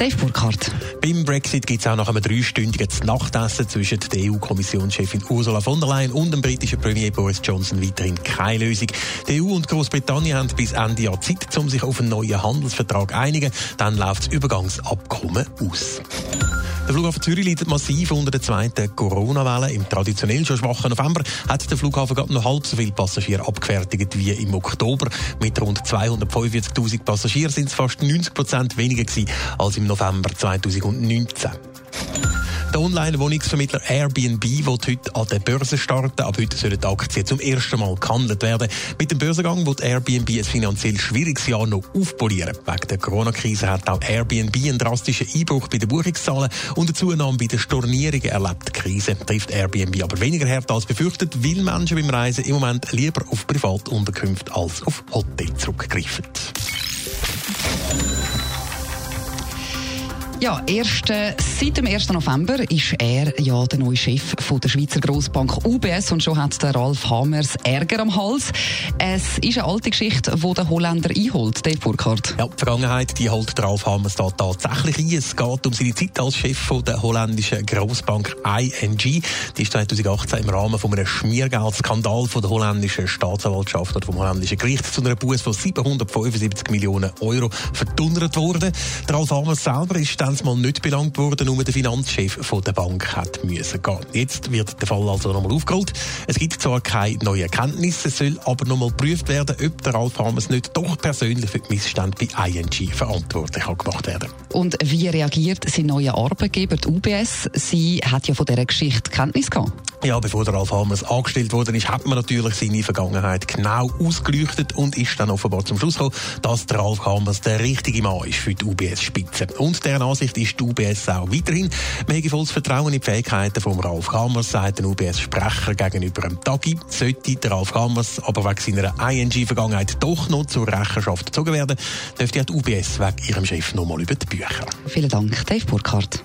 Dave Burkhardt. Beim Brexit gibt es auch nach einem dreistündigen Nachtessen zwischen der EU-Kommissionschefin Ursula von der Leyen und dem britischen Premier Boris Johnson weiterhin keine Lösung. Die EU und Großbritannien haben bis Ende Jahr Zeit, um sich auf einen neuen Handelsvertrag einigen. Dann läuft das Übergangsabkommen aus. Der Flughafen Zürich leidet massiv unter der zweiten Corona-Welle. Im traditionell schon schwachen November hat der Flughafen gerade noch halb so viele Passagiere abgefertigt wie im Oktober. Mit rund 245.000 Passagieren sind es fast 90 Prozent weniger gewesen als im November 2019. Der Online-Wohnungsvermittler Airbnb wird heute an der Börse starten. Ab heute sollen die Aktien zum ersten Mal gehandelt werden. Mit dem Börsengang wird Airbnb ein finanziell schwieriges Jahr noch aufpolieren. Wegen der Corona-Krise hat auch Airbnb einen drastischen Einbruch bei den Buchungszahlen und eine Zunahme bei den Stornierungen erlebt. Die Krise trifft Airbnb aber weniger hart als befürchtet, weil Menschen beim Reisen im Moment lieber auf Privatunterkünfte als auf Hotel zurückgreifen. Ja, erst, äh, seit dem 1. November ist er ja der neue Chef von der Schweizer Grossbank UBS und schon hat der Ralf Hammers Ärger am Hals. Es ist eine alte Geschichte, die der Holländer einholt, Dave Burkhardt. Ja, die Vergangenheit die holt der Ralf Hammers da tatsächlich ein. Es geht um seine Zeit als Chef von der holländischen Grossbank ING. Die ist 2018 im Rahmen von einem Schmiergeldskandal von der holländischen Staatsanwaltschaft oder vom holländischen Gericht zu einer Buße von 775 Millionen Euro verdunnert worden. Der Ralf Hammers selber ist dann mal nicht belangt worden, nur der Finanzchef von der Bank hat müssen gehen. Jetzt wird der Fall also nochmal aufgerollt. Es gibt zwar keine neuen Erkenntnisse, soll aber nochmal geprüft werden, ob der Ralf Hamers nicht doch persönlich für die Missstände bei ING verantwortlich gemacht werden Und wie reagiert sein neuer Arbeitgeber, die UBS? Sie hat ja von dieser Geschichte Kenntnis gehabt. Ja, bevor der Ralf Hamers angestellt worden ist, hat man natürlich seine Vergangenheit genau ausgeleuchtet und ist dann offenbar zum Schluss gekommen, dass der Ralf Hamers der richtige Mann ist für die UBS-Spitze. Und deren Ansicht ist die UBS auch weiterhin. Man habe volles Vertrauen in die Fähigkeiten von Ralf Hamers, sagt ein UBS-Sprecher gegenüber dem Tagi. Sollte der Ralf Hamers aber wegen seiner ING-Vergangenheit doch noch zur Rechenschaft gezogen werden, dürfte die UBS wegen ihrem Chef nochmal über die Bücher. Vielen Dank, Dave Burkhardt.